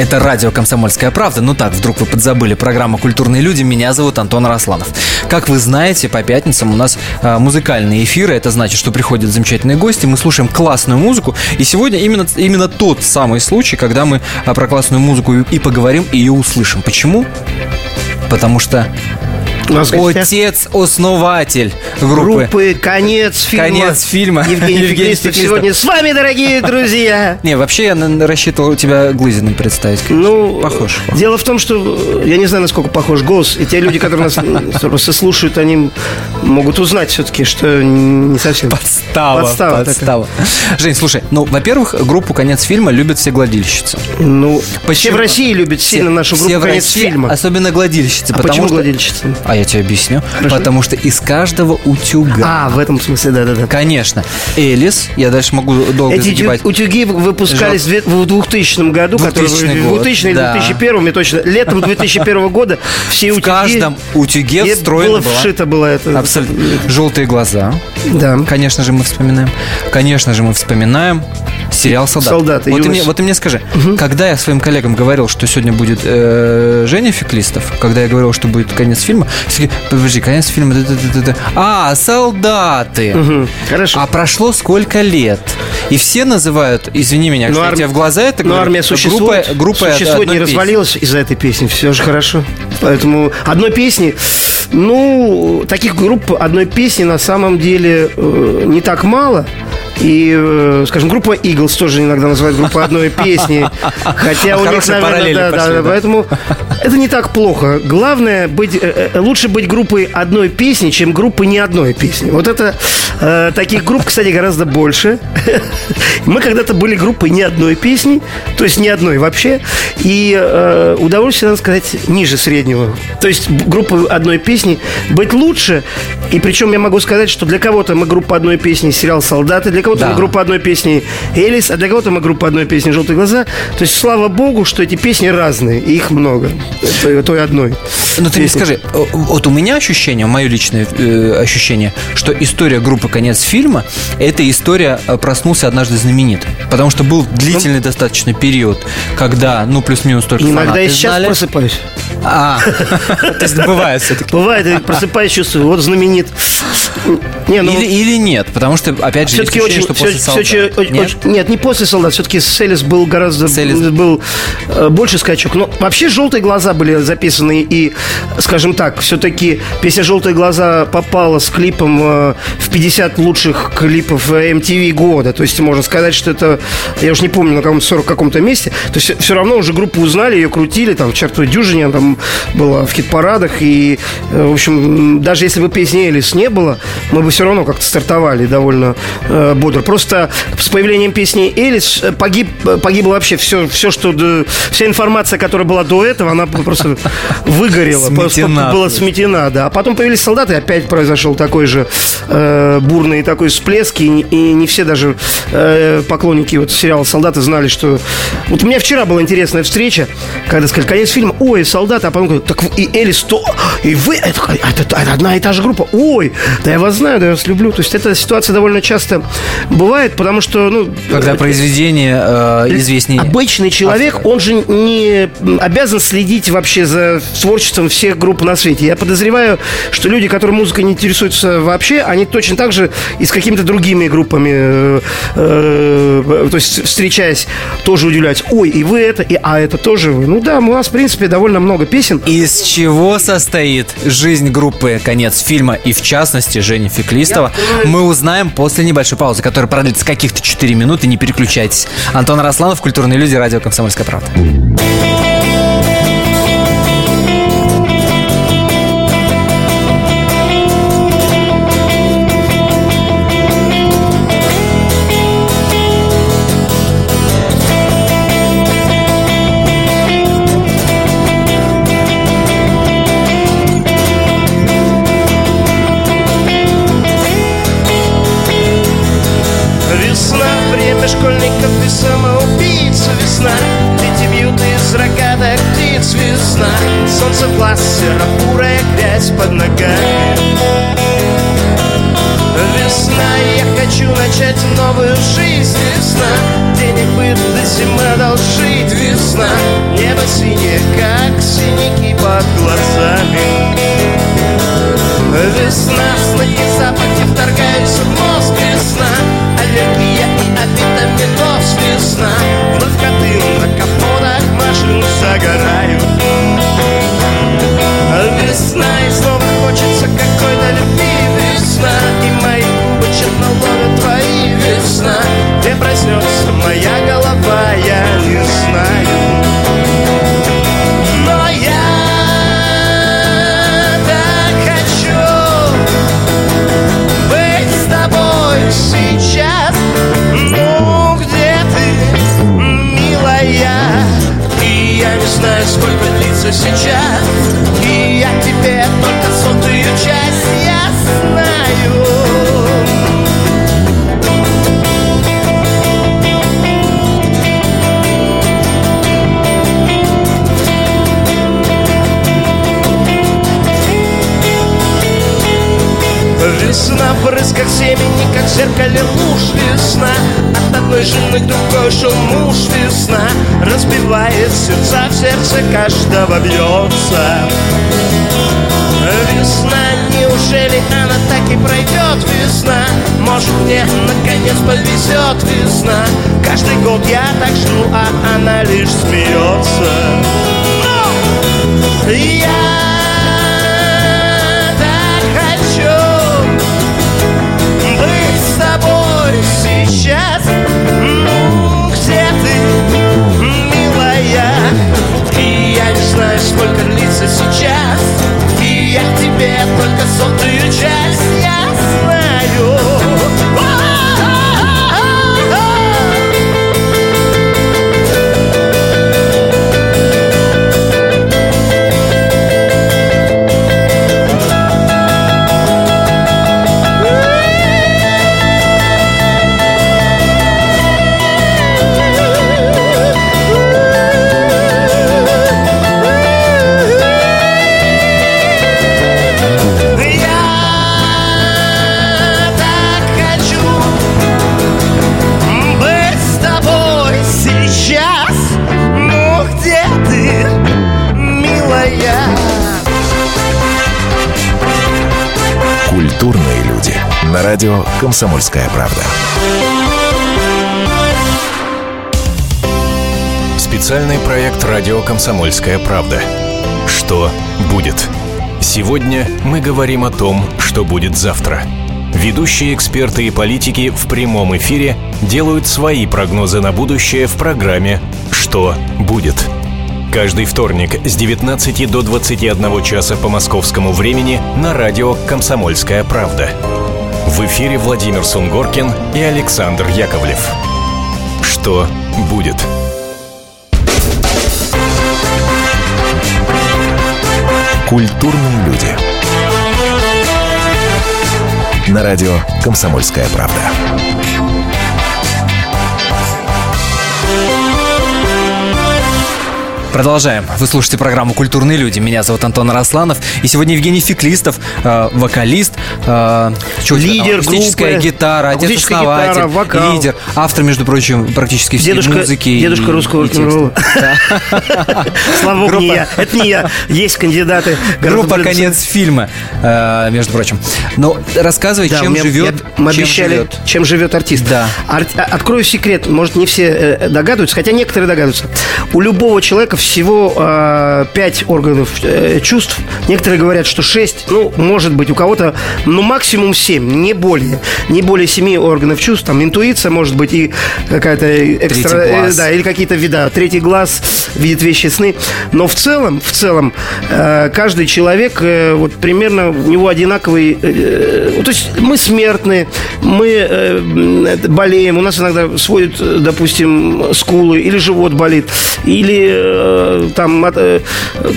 Это радио «Комсомольская правда». Ну так, вдруг вы подзабыли. Программа «Культурные люди». Меня зовут Антон Росланов. Как вы знаете, по пятницам у нас э, музыкальные эфиры. Это значит, что приходят замечательные гости. Мы слушаем классную музыку. И сегодня именно, именно тот самый случай, когда мы э, про классную музыку и, и поговорим, и ее услышим. Почему? Потому что Отец-основатель группы. Группы «Конец фильма». Конец фильма. Евгений Евгений Феклистов сегодня с вами, дорогие друзья. Не, вообще я рассчитывал тебя Глызиным представить. Ну, Похож. Дело в том, что я не знаю, насколько похож голос. И те люди, которые нас слушают, они могут узнать все-таки, что не совсем. Подстава, Подстава подстава. Жень, слушай, ну, во-первых, группу «Конец фильма» любят все гладильщицы. Ну, все Почему? в России любят сильно нашу все группу «Конец России, фильма». Особенно гладильщицы. А потому почему что... гладильщица? А я тебе объясню. Хорошо. Потому что из каждого утюга... А, в этом смысле, да-да-да. Конечно. Элис, я дальше могу долго Эти загибать. тю- утюги выпускались в две- в 2000 году, 2000 которые- год, в 2000 или да. 2001, мне точно. Летом 2001 года все В утюги... каждом утюге где встроена было вшито было это. Абсолютно. Желтые глаза. Да. Конечно же, мы вспоминаем. Конечно же, мы вспоминаем сериал «Солдат». «Солдаты», Вот ты, юность. мне, вот ты мне скажи, когда я своим коллегам говорил, что сегодня будет э, Женя Феклистов, когда я говорил, что будет конец фильма, все подожди, конец фильма, да-да-да-да. а, солдаты. Мгм. Хорошо. А прошло сколько лет? И все называют, извини меня, Но я арм- тебе в глаза это Но говорю, армия существует, группа, группа существует, не песни. развалилась из-за этой песни. Все же хорошо. Поэтому одной песни, ну, таких групп одной песни на самом деле э, не так мало. И, э, скажем, группа Eagles тоже иногда называют группой одной песни. Хотя у них, наверное, да, пошли, да, да. поэтому это не так плохо. Главное быть, э, э, лучше быть группой одной песни, чем группой не одной песни. Вот это э, таких групп, кстати, гораздо больше. Мы когда-то были группой не одной песни, то есть не одной вообще, и э, удовольствие, надо сказать, ниже среднего. То есть группа одной песни быть лучше, и причем я могу сказать, что для кого-то мы группа одной песни сериал «Солдаты», для кого-то Да. мы группа одной песни «Элис», а для кого-то мы группа одной песни «Желтые глаза». То есть, слава богу, что эти песни разные, и их много. Той, той одной. Ну ты мне скажи, э, вот у меня ощущение, мое личное э, ощущение, что история группы «Конец фильма» – это история э, «Проснулся однажды знаменит». Потому что был длительный достаточно период, когда, ну, плюс-минус только Иногда фанаты я сейчас знали. просыпаюсь. А, то есть бывает все-таки. Бывает, просыпаюсь, чувствую, вот знаменит. Не, ну, Или, или нет, потому что, опять же, все-таки очень, что после всё- «Солдат». всё- очень- Нет? очень- нет, не после солдат. Все-таки Селис был гораздо Селис. был э, больше скачок. Но вообще желтые глаза были записаны и, скажем так, все-таки песня Желтые глаза попала с клипом э, в 50 лучших клипов э, MTV года. То есть можно сказать, что это, я уж не помню, на каком 40 каком-то месте. То есть все равно уже группу узнали, ее крутили, там в чертовой дюжине она там была в хит-парадах. И, э, в общем, даже если бы песни Элис не было, мы бы все равно как-то стартовали довольно э, бодро. Просто с появлением песни Элис погиб, погибло вообще все, все, что... до- вся информация, которая была до этого, она просто выгорела. Сметена. Была сметена, да. А потом появились солдаты, опять произошел такой же э, бурный такой всплеск, и, и не все даже э, поклонники вот сериала «Солдаты» знали, что... Вот у меня вчера была интересная встреча, когда сказали, конец фильма, ой, солдаты, а потом говорят, так и Элис, то, и вы, это, это- это одна и та же группа, ой, да я вас знаю, да я вас люблю. То есть эта ситуация довольно часто бывает, потому что, ну... Когда э, произведение э, известнее. Обычный человек, он же не обязан следить вообще за творчеством всех групп на свете. Я подозреваю, что люди, которые музыкой не интересуются вообще, они точно так же и с какими-то другими группами, э, э, то есть встречаясь, тоже удивляются. Ой, и вы это, и а это тоже вы. Ну да, у нас, в принципе, довольно много песен. Из чего состоит жизнь группы «Конец фильма» и, в частности, Жени Феклистова, мы узнаем после небольшой паузы, которая продлится каких-то 4 минуты. Не переключайтесь. Антон Росланов, «Культурные люди», радио «Комсомольская правда». Наконец повезет Весна, каждый год я так жду, а она лишь смеется. Я так хочу быть с тобой сейчас. Ну, где ты, милая? И я не знаю, сколько длится сейчас. И я тебе только сотую часть радио «Комсомольская правда». Специальный проект «Радио Комсомольская правда». Что будет? Сегодня мы говорим о том, что будет завтра. Ведущие эксперты и политики в прямом эфире делают свои прогнозы на будущее в программе «Что будет?». Каждый вторник с 19 до 21 часа по московскому времени на радио «Комсомольская правда». В эфире Владимир Сунгоркин и Александр Яковлев. Что будет? Культурные люди. На радио «Комсомольская правда». Продолжаем. Вы слушаете программу «Культурные люди». Меня зовут Антон Росланов. И сегодня Евгений Феклистов, э, вокалист, э, там? Лидер акустическая группы, гитара, акустическая отец-основатель, гитара, вокал. лидер, автор, между прочим, практически всей Дедушка, музыки. дедушка и- русского рок-н-ролла. Слава богу, не я. Это не я. Есть кандидаты. Группа «Конец фильма», э, между прочим. Но рассказывай, чем живет, мы обещали, чем живет артист. Да. А- открою секрет, может, не все э, догадываются, хотя некоторые догадываются. У любого человека всего э, пять органов чувств. Некоторые говорят, что шесть. Ну, может быть, у кого-то, ну, максимум семь, не более. Не более семи органов чувств. Там интуиция, может быть, и какая-то экстра... Э, да, или какие-то вида. Третий глаз видит вещи сны. Но в целом, в целом, э, каждый человек, э, вот примерно у него одинаковый... э, э, то есть мы смертны, мы э, болеем, у нас иногда сводят, э, допустим, скулы, или живот болит, или э, там от, э,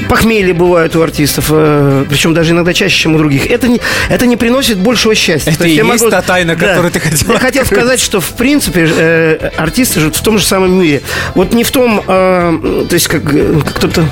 похмелье бывает у артистов, э, причем даже иногда чаще, чем у других. Это не, это не приносит большего счастья. Это То и есть та тайна, которую ты хотел Я хотел сказать, что в принципе э, артисты живут в том же самом мире. Вот не в том, э, то есть как, э, как кто-то...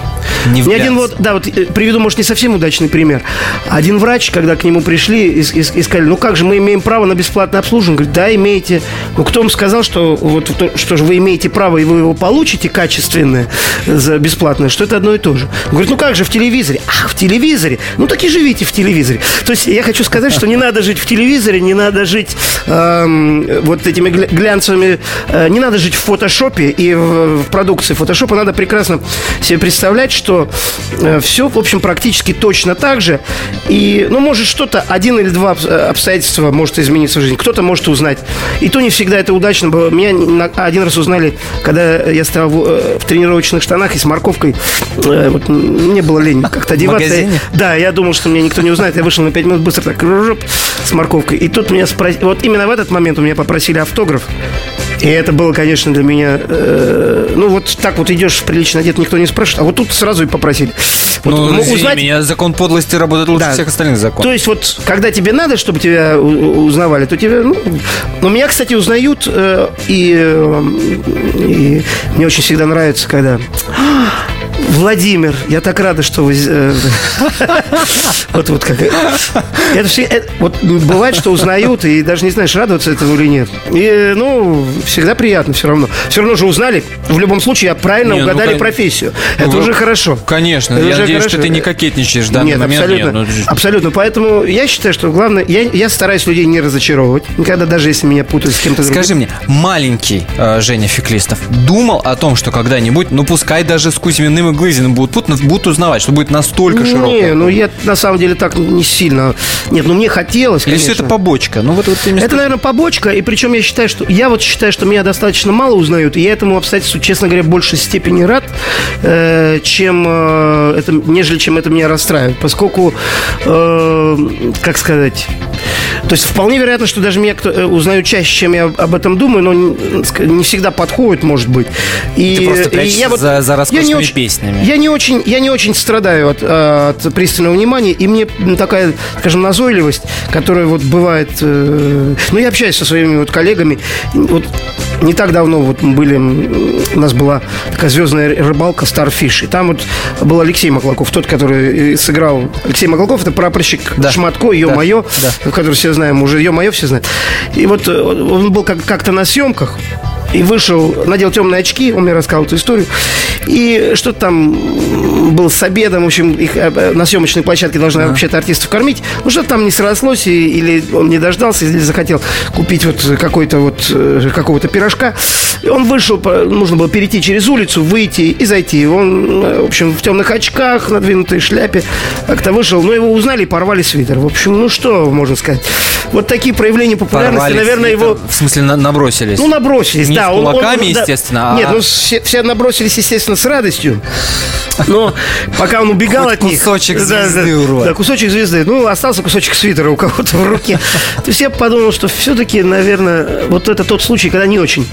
Не Ни один вглядываться. вот, да, вот э, приведу, может, не совсем удачный пример. Один врач, когда к нему пришли и, и- и сказали, ну как же, мы имеем право на бесплатное обслуживание. Говорит, да, имеете. Ну кто вам сказал, что вот то- что же вы имеете право и вы его получите качественное за бесплатное, что это одно и то же. Говорит, ну как же в телевизоре? Ах, в телевизоре? Ну так и живите в телевизоре. То есть я хочу сказать, что не надо жить в телевизоре, не надо жить эм, вот этими гля- глянцевыми, э, не надо жить в фотошопе и в, в продукции фотошопа. Надо прекрасно себе представлять, что все, в общем, практически точно так же. И, ну, может, что-то, один или два э, обстоятельства может измениться в жизни. Кто-то может узнать. И то не всегда это удачно было. Меня один раз узнали, когда я стоял в, э, в тренировочных штанах и с морковкой. Э, Вот, мне было лень как-то одеваться. магазине? Да, я думал, что меня никто не узнает. Я вышел на 5 минут быстро так с морковкой. И тут меня спросили, вот именно в этот момент у меня попросили автограф. И это было, конечно, для меня... э, ну, вот так вот идешь прилично одет, никто не спрашивает. А вот тут сразу и попросили. Вот, Ну, извини узнать- меня, закон подлости работает лучше Да. всех остальных законов. то есть вот, когда тебе надо, чтобы тебя узнавали, то тебя, ну... Но меня, кстати, узнают, э, и, э, и мне очень всегда нравится, когда... Владимир, я так рада, что вы... э, Вот, вот как... Это все, это- вот бывает, что узнают, и даже не знаешь, радоваться этому или нет. И, э, ну, всегда приятно все равно. Все равно же узнали. В любом случае, я правильно Не, ну, угадали профессию. Это Вы- уже хорошо. Конечно, Это я уже надеюсь, хорошо. что ты не кокетничаешь в данный Нет, момент. абсолютно. Нет, ну, абсолютно. Поэтому я считаю, что главное, я, я стараюсь людей не разочаровывать. Никогда даже если меня путают с кем-то другим. Скажи мне, маленький э, Женя Феклистов думал о том, что когда-нибудь, ну пускай даже с Кузьминым и Глызиным будут путать, будут узнавать, что будет настолько широко? Не, ну я на самом деле так не сильно. Нет, ну мне хотелось. Или все это побочка? Ну вот, вот Это, наверное, побочка, и причем я считаю, что я вот считаю, что меня достаточно мало узнают, и я этому обстоятельству, честно говоря, в большей степени рад, э, чем э, это, нежели чем это меня расстраивает, поскольку, э, как сказать, то есть вполне вероятно, что даже меня кто, э, узнают чаще, чем я об этом думаю, но не, всегда подходит, может быть. И, Ты просто и прячешься за- за я не роскошными очень- песнями. Я не очень, я не очень страдаю от, от пристального внимания, и мне такая, скажем, назойливость, которая вот бывает... э, ну, я общаюсь со своими вот коллегами. Вот не так давно вот мы были, у нас была такая звездная рыбалка Starfish, и там вот был Алексей Маклаков, тот, который э, сыграл... Алексей Маклаков, это прапорщик Да. Шматко, ё-моё, Да. который все знаем, уже ё-моё все знают. И вот э, он был как- как-то на съемках, и вышел, надел темные очки, он мне рассказал эту историю. И что-то там был с обедом, в общем, их э, э, на съемочной площадке должны вообще-то артистов кормить. Ну, что-то там не срослось, и- или он не дождался, или захотел купить вот какой-то вот, э, какого-то пирожка. И он вышел, нужно было перейти через улицу, выйти и зайти. Он, в общем, в темных очках, надвинутой шляпе, как-то вышел. Но его узнали и порвали свитер. В общем, ну что можно сказать. Вот такие проявления популярности, Порвали наверное, свитер, его... В смысле, на- набросились? Ну, набросились, Не да. с кулаками, естественно, а- Нет, ну, все, все набросились, естественно, с радостью. Но пока он убегал Хоть от них... кусочек Да, звезды, да, урод. Да, кусочек звезды. Ну, остался кусочек свитера у кого-то в руке. То есть я подумал, что все-таки, наверное, вот это тот случай, когда не очень.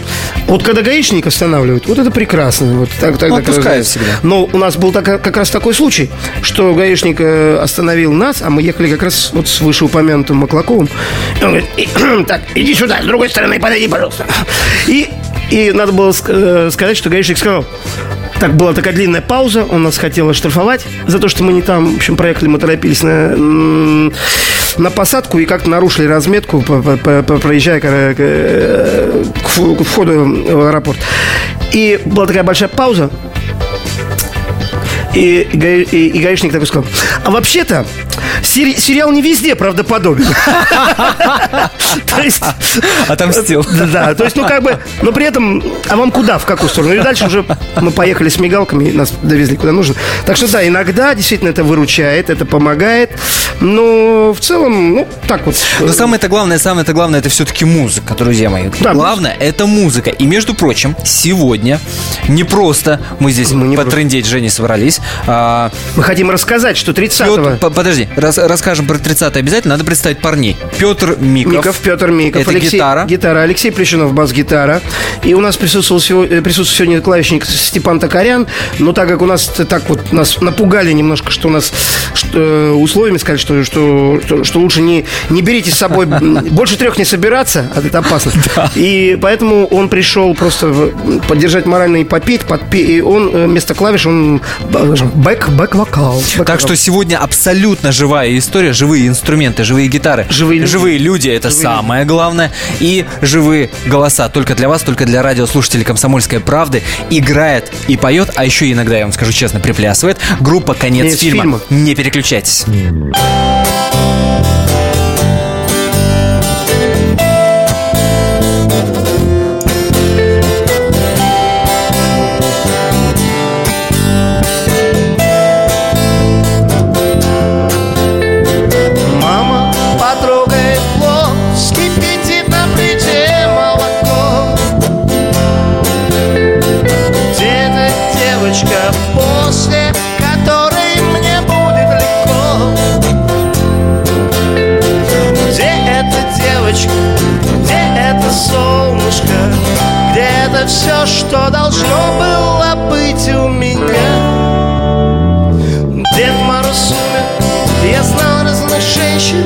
Вот когда гаишник останавливают, вот это прекрасно. Вот так, так, Ну, так всегда. Но у нас был так- как раз такой случай, что гаишник э, остановил нас, а мы ехали как раз вот с вышеупомянутым Маклаковым. И он говорит, «И- так, иди сюда, с другой стороны подойди, пожалуйста. И, и надо было э, сказать, что гаишник сказал, так, была такая длинная пауза, он нас хотел оштрафовать за то, что мы не там, в общем, проехали, мы торопились на, на посадку и как-то нарушили разметку, проезжая к, э, к вху- к входу в аэропорт. И была такая большая пауза, и, гаи- и- и гаишник такой сказал, а вообще-то сери- сериал не везде правдоподобен. То есть... Отомстил. Да, то есть, ну как бы, но при этом, а вам куда, в какую сторону? И дальше уже мы поехали с мигалками, и нас довезли куда нужно. Так что да, иногда действительно это выручает, это помогает, но в целом, ну так вот. Но самое-то главное, самое-то главное, это все-таки музыка, друзья мои. Да, главное, это музыка. И, между прочим, сегодня не просто мы здесь Мы не потрындеть с Женей собрались, здесь... А... Мы хотим рассказать, что 30-го... Петр, подожди, рас, расскажем про 30 обязательно. Надо представить парней. Петр Миков. Миков, Петр Миков. Это Алексей, гитара. Гитара. Алексей Плещунов, бас-гитара. И у нас присутствовал сегодня, присутствует сегодня клавишник Степан Токарян. Но так как у нас так вот нас напугали немножко, что у нас что, э, условиями сказали, что, что, что, что лучше не, не берите с собой больше трех не собираться, а это опасно. И поэтому он пришел просто поддержать морально и попеть, подпе... и он э, вместо клавиш он бэк, бэк-вокал. Так что сегодня абсолютно живая история, живые инструменты, живые гитары. Живые люди. Живые люди это Живые самое главное. И живые голоса. Только для вас, только для радиослушателей «Комсомольской правды» играет и поет, а еще иногда, я вам скажу честно, приплясывает группа «Конец, Конец фильма». фильма. Не переключайтесь. Все, что должно было быть у меня? Дед Мороз умер, я знал разных женщин,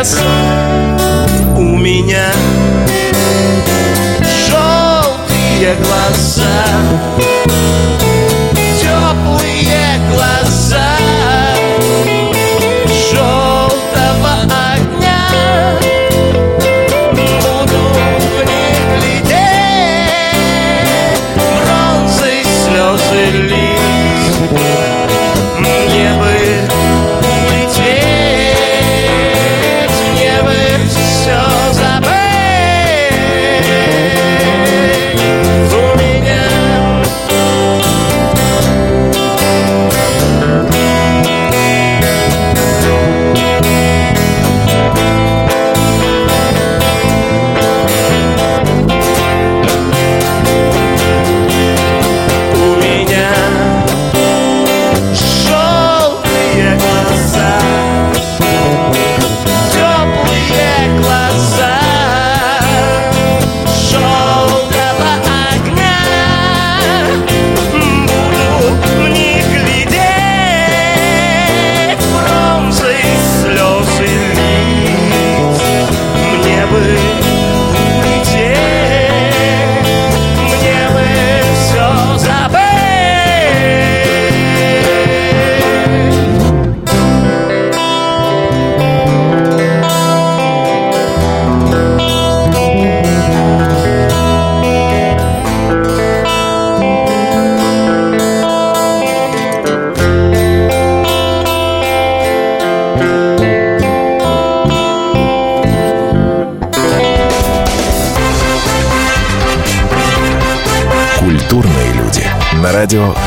косой У меня желтые глаза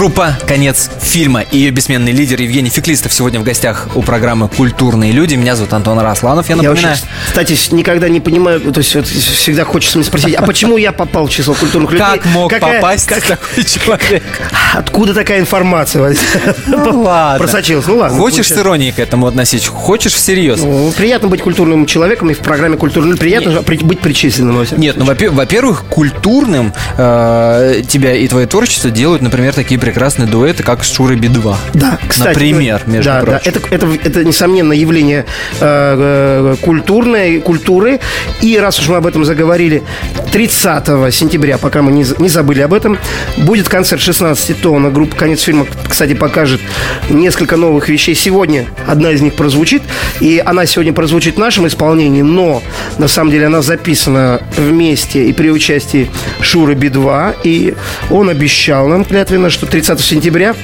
Группа «Конец фильма» и ее бессменный лидер Евгений Феклистов сегодня в гостях у программы «Культурные люди». Меня зовут Антон Росланов. Я напоминаю... Я вообще, кстати, никогда не понимаю, то есть вот, всегда хочется мне спросить, а почему я попал в число культурных людей? Как мог Какая, попасть как, такой человек? Откуда такая информация ну, ладно. просочилась? Ну ладно. Хочешь с иронией к этому относиться? Хочешь всерьез? Ну, приятно быть культурным человеком и в программе «Культурный». Приятно Нет. быть причисленным. Нет, ну, во-первых, культурным э, тебя и твое творчество делают, например, такие прекрасные дуэты, как с Шурой Би-2. Да, кстати. Например, между да, прочим. Да, это, это, это, несомненно, явление э, э культурной, культуры. И раз уж мы об этом заговорили, 30 сентября, пока мы не, не забыли об этом, будет концерт 16 тонн. Группа «Конец фильма», кстати, покажет несколько новых вещей. Сегодня одна из них прозвучит, и она сегодня прозвучит в нашем исполнении, но на самом деле она записана вместе и при участии Шуры Би-2, и он обещал нам клятвенно, что 30 сентября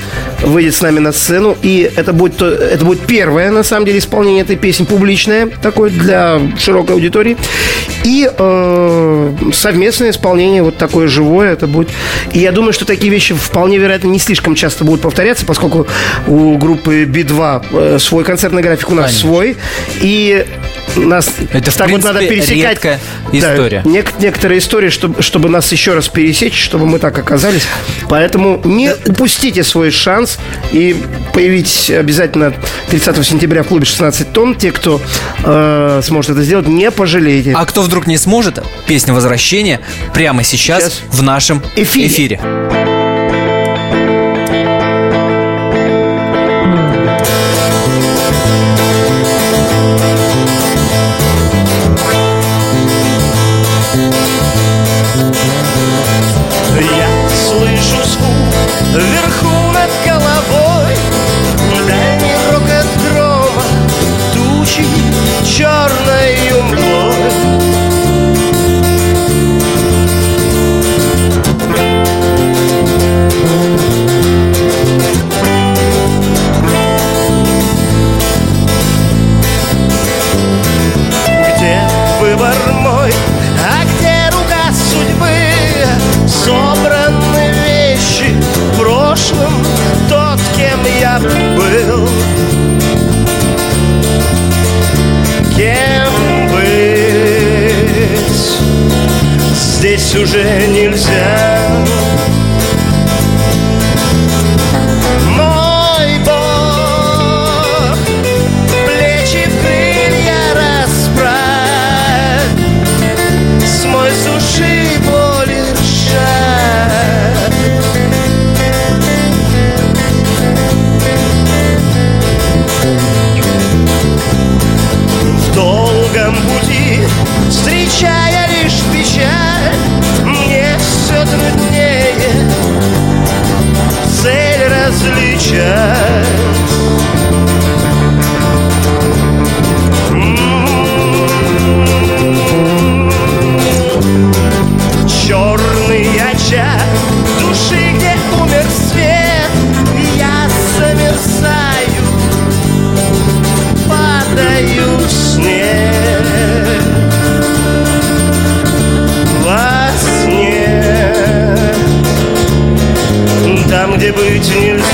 выйдет с нами на сцену. И это будет, это будет первое, на самом деле, исполнение этой песни публичное, такое для широкой аудитории. И э, совместное исполнение, вот такое живое, это будет. И я думаю, что такие вещи вполне вероятно не слишком часто будут повторяться, поскольку у группы B2 э, свой концертный график, у нас Конечно. свой. И нас это, так принципе, вот надо пересекать. история. Да, нек- некоторые истории, чтобы, чтобы нас еще раз пересечь, чтобы мы так оказались. Поэтому не упустите свой шанс и появитесь обязательно 30 сентября в клубе 16 тонн. Те, кто э, сможет это сделать, не пожалеете. А кто вдруг не сможет, песня возвращения прямо сейчас, сейчас в нашем эфире. эфире. waiting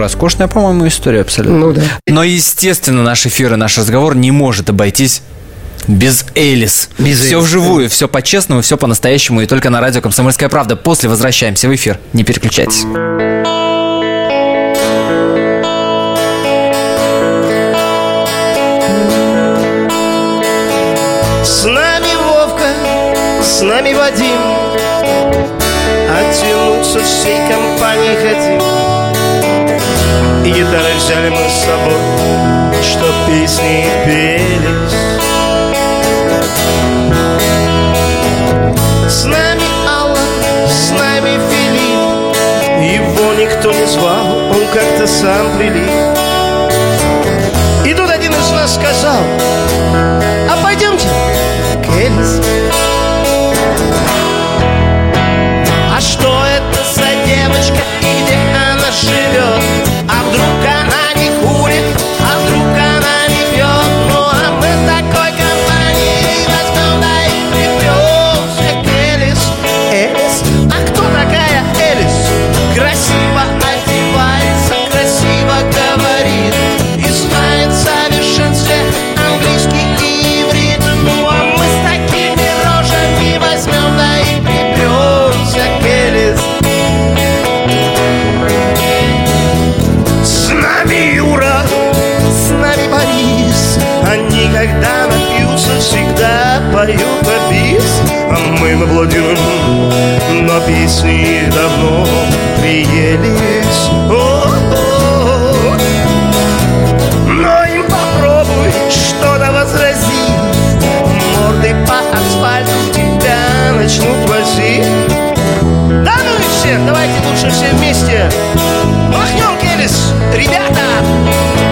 роскошная, по-моему, история абсолютно. Ну да. Но, естественно, наш эфир и наш разговор не может обойтись без Элис. Без все Элис, вживую, все по-честному, все по-настоящему и только на радио «Комсомольская правда». После возвращаемся в эфир. Не переключайтесь. С нами Вовка, с нами Вадим Оттянуться всей компанией хотим И гитары взяли мы с собой Чтоб песни пелись С нами Алла, с нами Филипп. Его никто не звал, он как-то сам прилип. И тут один из нас сказал А пойдемте к Элис поют на А мы наблюдим, но песни давно приелись О-о-о. Но им попробуй что-то возразить Мордой по асфальту тебя начнут возить Да ну и все, давайте лучше все вместе Махнем, Келлис, ребята!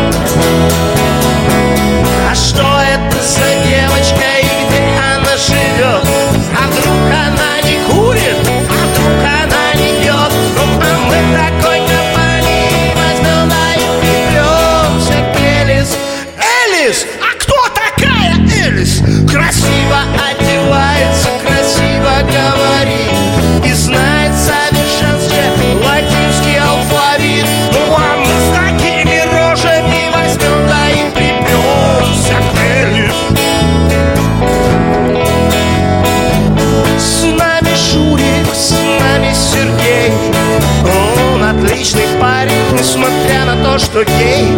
То,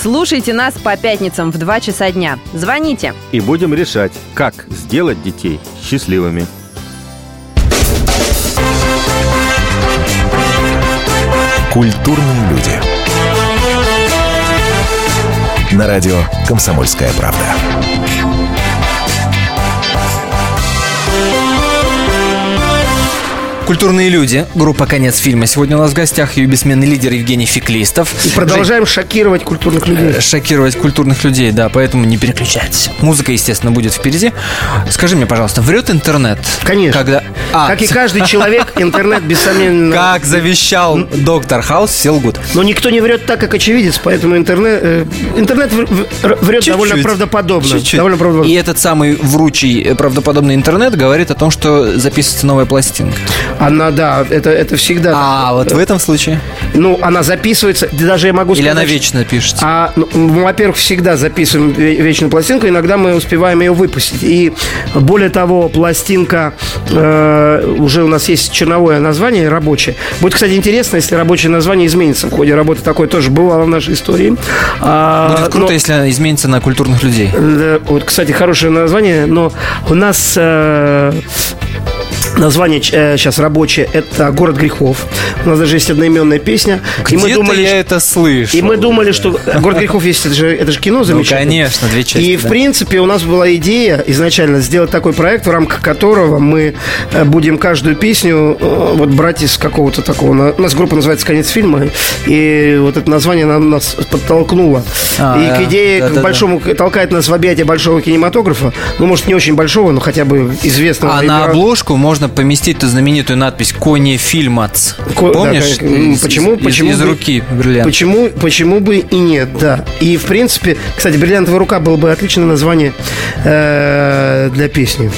Слушайте нас по пятницам в 2 часа дня. Звоните. И будем решать, как сделать детей счастливыми. Культурные люди. На радио «Комсомольская правда». Культурные люди. Группа «Конец фильма». Сегодня у нас в гостях ее бессменный лидер Евгений Феклистов. И продолжаем шокировать культурных людей. Жень, шокировать культурных людей, да, поэтому не переключайтесь. Музыка, естественно, будет впереди. Скажи мне, пожалуйста, врет интернет? Конечно. Когда... А, Как и каждый человек, интернет, без сомнения... как завещал доктор Хаус, все лгут. Но никто не врет так, как очевидец, поэтому интернет, э, интернет врет довольно правдоподобно. Чуть-чуть. Довольно правдоподобно. И этот самый вручий э, правдоподобный интернет говорит о том, что записывается новая пластинка. Она, да, это, это всегда... А вот в этом случае? Ну, она записывается, да даже я могу Или сказать... она вечно пишется? А, ну, мы, во-первых, всегда записываем ве- вечную пластинку, иногда мы успеваем ее выпустить. И более того, пластинка э, уже у нас есть черновое название рабочее. Будет, кстати, интересно, если рабочее название изменится в ходе работы. Такое тоже бывало в нашей истории. А, Будет круто, но- если она изменится на культурных людей. Да, вот, кстати, хорошее название, но у нас э, название сейчас рабочее – это «Город грехов». У нас даже есть одноименная песня. и мы думали, я это слышу. и мы думали, что «Город грехов» есть, это же, это же кино замечательное. Ну, конечно, две части, И, в да. принципе, у нас была идея изначально сделать такой проект, в рамках которого мы э, будем каждую песню э, вот брать из какого-то такого... У нас группа называется «Конец фильма», и вот это название нам, нас подтолкнуло. А, и да. к идее, Да-да-да. к большому, толкает нас в объятия большого кинематографа, ну, может, не очень большого, но хотя бы известного. А на обложку можно поместить ту знаменитую надпись «Кони фильмац». Ко- да, Помнишь? М, Из- почему, из- почему Из бы- руки бриллиант. Почему, почему бы и нет, да. И, в принципе, кстати, «Бриллиантовая рука» было бы отличное название э, для песни.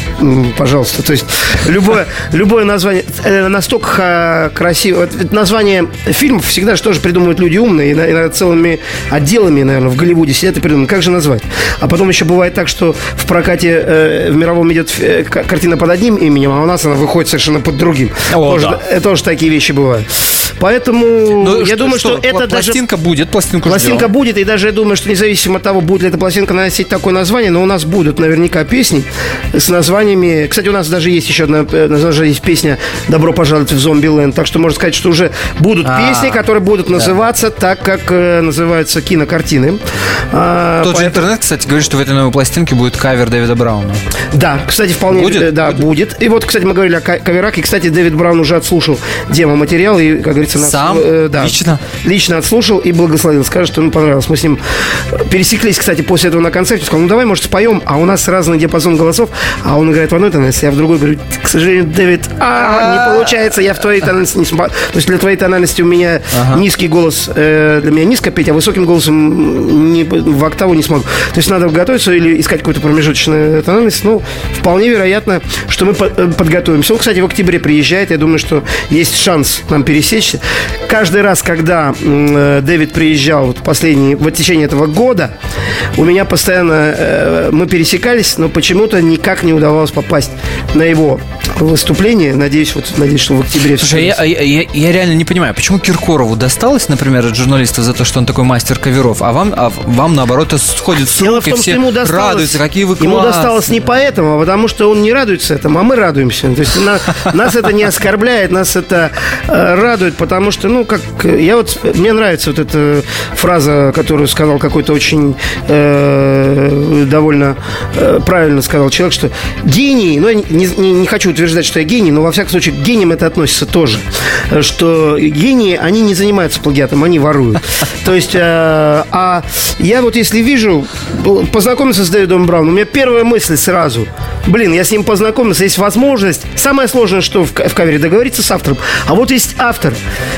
Пожалуйста. То есть любое, любое название э, настолько ха- красиво. Название фильмов всегда же тоже придумывают люди умные. И, на- иногда целыми отделами, наверное, в Голливуде сидят и придумывают, как же назвать. А потом еще бывает так, что в прокате э, в мировом идет э, картина под одним именем, а у нас она выходит совершенно под другим. О, тоже, да. тоже такие вещи бывают. Поэтому Ну, я думаю, что, это пла- даже... пластинка будет, пластинку Пластинка ждем. будет, и даже я думаю, что независимо от того, будет ли эта пластинка носить такое название, но у нас будут наверняка песни с названиями. Кстати, у нас даже есть еще одна, э, даже есть песня «Добро пожаловать в зомби-ленд». Так что можно сказать, что уже будут А, песни, которые будут называться так, как э, называются кинокартины. А, Тот же поэтому- интернет, кстати, говорит, что в этой новой пластинке будет кавер Дэвида Брауна. Да, кстати, вполне Будет? э, да, будет. И вот, кстати, мы говорили о ка- каверах. И, кстати, Дэвид Браун уже отслушал демо-материал. И, как говорится, нас, Сам? э, да, Лично? Лично отслушал и благословил. Скажет, что ему понравилось. Мы с ним пересеклись, кстати, после этого на концерте. Сказал, ну давай, может, споем. А у нас разный диапазон голосов. А он играет в одной тональности, я в другой говорю, к сожалению, Дэвид, а, не получается, я в твоей тональности не смогу. То есть для твоей тональности у меня низкий голос, э, для меня низко петь, а высоким голосом не, в октаву не смогу. То есть надо готовиться или искать какую-то промежуточную тональность. Ну, вполне вероятно, что мы э, подготовимся. Он, кстати, в октябре приезжает. Я думаю, что есть шанс нам пересечься. Каждый раз, когда э, Дэвид приезжал вот последний, в течение этого года, у меня постоянно э, мы пересекались, но почему-то никак не удавалось попасть на его выступление. Надеюсь, вот надеюсь, что в октябре. Слушай, я, я- я- я реально не понимаю, почему Киркорову досталось, например, от журналистов за то, что он такой мастер каверов, а вам, а вам наоборот, сходит с Дело рук, в и том, что все ему досталось, радуются, какие вы ему классные. досталось не поэтому, а потому что он не радуется этому, а мы радуемся. То есть на- нас это не оскорбляет, нас это э, радует, потому что, ну, как я вот мне нравится вот эта фраза, которую сказал какой-то очень э, довольно э, правильно сказал человек, что гений, ну, я не, не- не хочу утверждать, что я гений, но во всяком случае к гениям это относится тоже, что гении, они не занимаются плагиатом, они воруют. То есть, э, а я вот если вижу, познакомиться с Дэвидом Брауном, у меня первая мысль сразу, блин, я с ним познакомился, есть возможность. Самое сложное, что в, в кавере договориться с автором. А вот есть автор.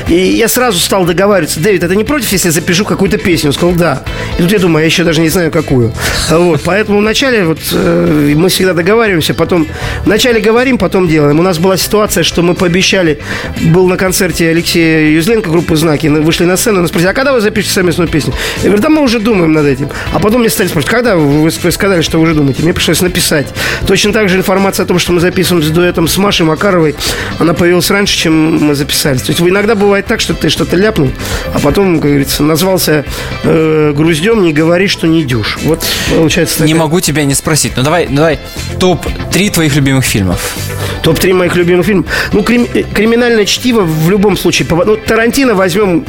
И я сразу стал договариваться. Дэвид, это не против, если я запишу какую-то песню? Он сказал, да. И тут я думаю, я еще даже не знаю, какую. Вот, поэтому вначале вот э, мы всегда договариваемся, потом вначале говорим, потом делаем. У нас была ситуация, что мы пообещали, был на концерте Алексея Юзленко, группы «Знаки», вышли на сцену, нас спросили, а когда вы запишете совместную песню? Я говорю, да мы уже думаем над этим. А потом мне стали спрашивать, когда вы вы сказали, что вы уже думаете? Мне пришлось написать. Точно так же информация о том, что мы записываем с дуэтом с Машей Макаровой, она появилась раньше, чем мы записались. То есть иногда бывает так, что ты что-то ляпнул, а потом, как говорится, назвался э, груздем, не говори, что не идешь. Вот получается Не такая- могу тебя не спросить. Ну давай, ну давай, топ-3 твоих любимых фильмов. Топ-3 моих любимых фильмов. Ну, крим- э, криминальное чтиво в любом случае. Ну, Тарантино возьмем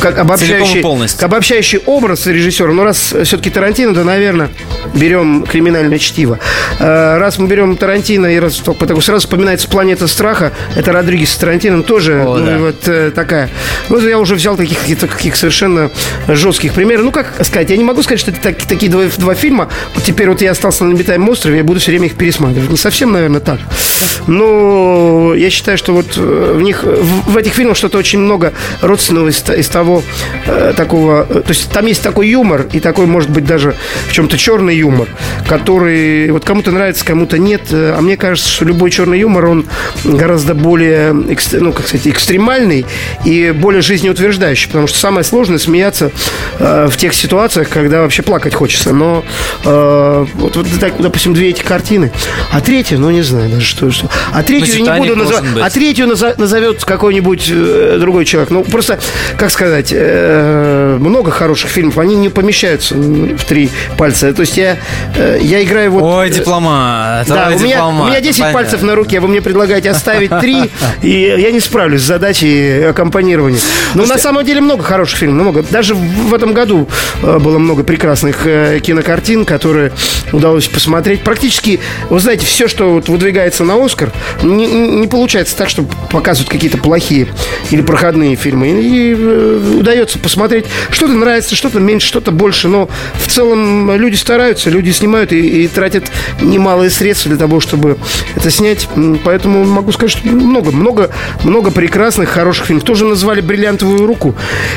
как обобщающий, полностью. обобщающий образ режиссера. Но раз все-таки Тарантино, то, наверное, берем криминальное чтиво. Э, раз мы берем Тарантино и раз, потому сразу вспоминается «Планета страха», это Родригес с Тарантино, тоже О, ну, да. вот такая. Ну, я уже взял таких каких совершенно жестких примеров. Ну, как сказать, я не могу сказать, что это так- такие два, два фильма. Вот теперь вот я остался на обитаемом острове, я буду все время их пересматривать. Не совсем, наверное, так. Но я считаю, что вот э, в них, в, в этих фильмах что-то очень много родственного из, из того э, такого... э, То есть там есть такой юмор, и такой, может быть, даже в чем-то черный юмор, который вот кому-то нравится, кому-то нет. Э, А мне кажется, что любой черный юмор, он гораздо более, ну, как сказать, экстремальный и более жизнеутверждающий, потому что самое сложное смеяться э, в тех ситуациях, когда вообще плакать хочется. Но э, вот, вот так, допустим, две эти картины, а третья, ну не знаю даже что, что. А третью я не буду называть. А третью назовет какой-нибудь э, другой человек. Ну просто, как сказать, э, много хороших фильмов, они не помещаются в три пальца. То есть я э, я играю вот. Ой, э, дипломат. да, ой, у меня, дипломат. у меня 10 Понятно. пальцев на руке, вы мне предлагаете оставить 3, и я не справлюсь с задачей аккомпанирования. Но на самом деле много хороших фильмов, много. Даже в этом году э, было много прекрасных э, кинокартин, которые удалось посмотреть. Практически, вы знаете, все, что вот выдвигается на Оскар, не, не получается так, что показывают какие-то плохие или проходные фильмы. И, э, удается посмотреть, что-то нравится, что-то меньше, что-то больше. Но в целом люди стараются, люди снимают и, и тратят немалые средства для того, чтобы это снять. Поэтому могу сказать, что много, много, много прекрасных, хороших фильмов. Тоже назвали «Бриллиантовую руку».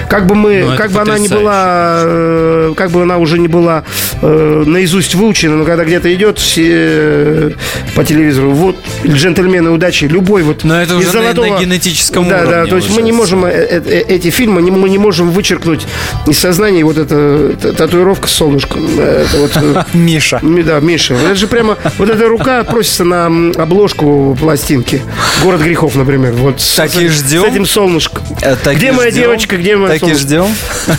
Как бы мы, Ну, как бы она не была, э, как бы она уже не была э, наизусть выучена, но когда где-то идет э, по телевизору, вот «Джентльмены удачи», любой вот Но это уже на- на золотого- генетическом да, Да, уровне то есть мы не можем э, э, э, эти фильмы, не- мы не можем вычеркнуть из сознания вот эта татуировка с солнышком. Э, Это вот, Миша. Ми- Да, Миша. Это же прямо, вот эта рука просится на обложку пластинки. «Город грехов», например. Вот с- Так и ждем. С этим солнышком. Э, так где моя ждем. девочка, где моя Так и ждем.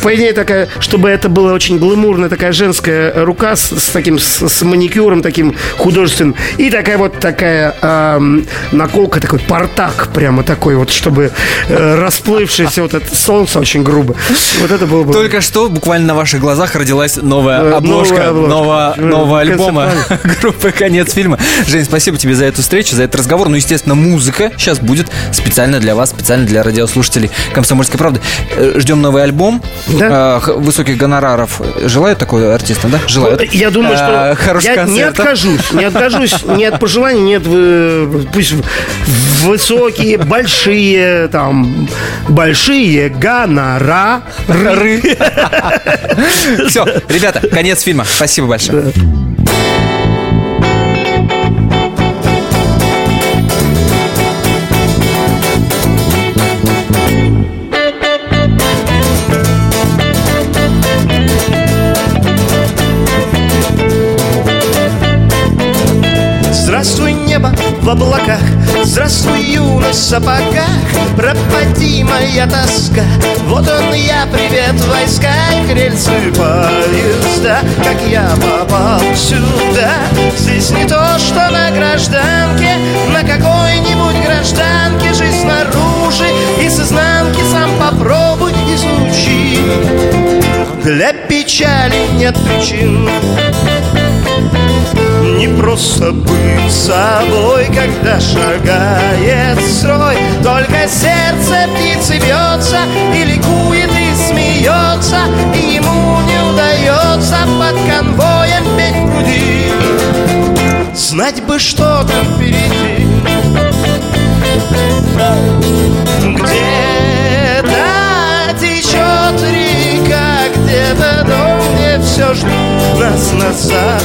По идее, такая, чтобы это было очень гламурная такая женская рука с, с таким, с, с маникюром таким художественным. И такая вот такая ам, наколка, такой портак прямо такой вот, чтобы э, расплывшееся вот это солнце очень грубо. Вот это было бы... Только что буквально на ваших глазах родилась новая Э, обложка, новая обложка. нового, Э, нового альбома группы «Конец фильма». Жень, спасибо тебе за эту встречу, за этот разговор. Ну, естественно, музыка сейчас будет специально для вас, специально для радиослушателей «Комсомольской правды». Э, Ждем новый альбом. Да. Э, Высоких гонораров желают такой артистам, да? Желают. Я думаю, что Э, хороших я не концертов. откажусь, не откажусь ни от пожеланий, нет, пусть высокие, большие, там, большие гонорары. Все, ребята, конец фильма. Спасибо большое. Сапогах, пропади моя тоска. Вот он я, привет, войска и к рельсы поезда, как я попал сюда. Здесь не то, что на гражданке, на какой-нибудь гражданке жизнь снаружи и с изнанки сам попробуй изучи. Для печали нет причин не просто быть собой, когда шагает строй. Только сердце птицы бьется и ликует и смеется И ему не удается под конвоем петь в груди. Знать бы, что там впереди. Где-то течет река, где-то дом, где все ждут нас назад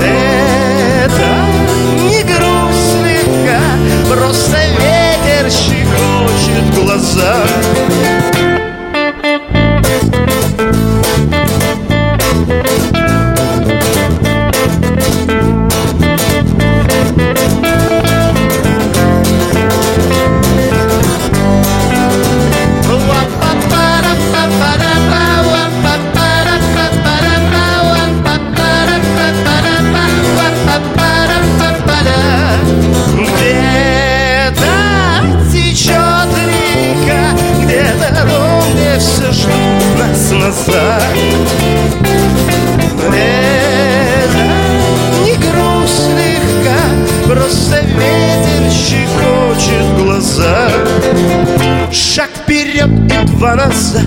это не грусть просто ветер щекочет глаза. грустно Лето не грустных Просто ветер щекочет глаза. Шаг вперед и два назад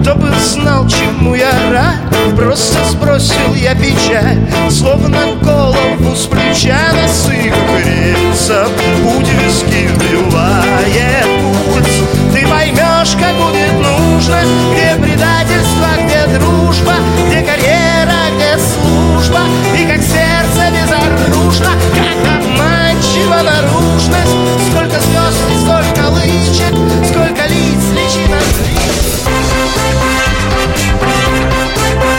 Кто бы знал, чему я рад. Просто сбросил я печаль Словно голову с плеча насыпал рельсом Путь виски вбивает пульс. Ты поймешь, как будет нужно. Где предательство дружба Где карьера, где служба И как сердце безоружно Как обманчива наружность Сколько звезд сколько лычек Сколько лиц, личинок лиц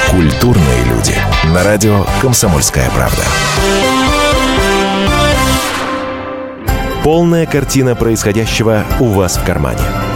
Культурные люди. На радио «Комсомольская правда». Полная картина происходящего у вас в кармане.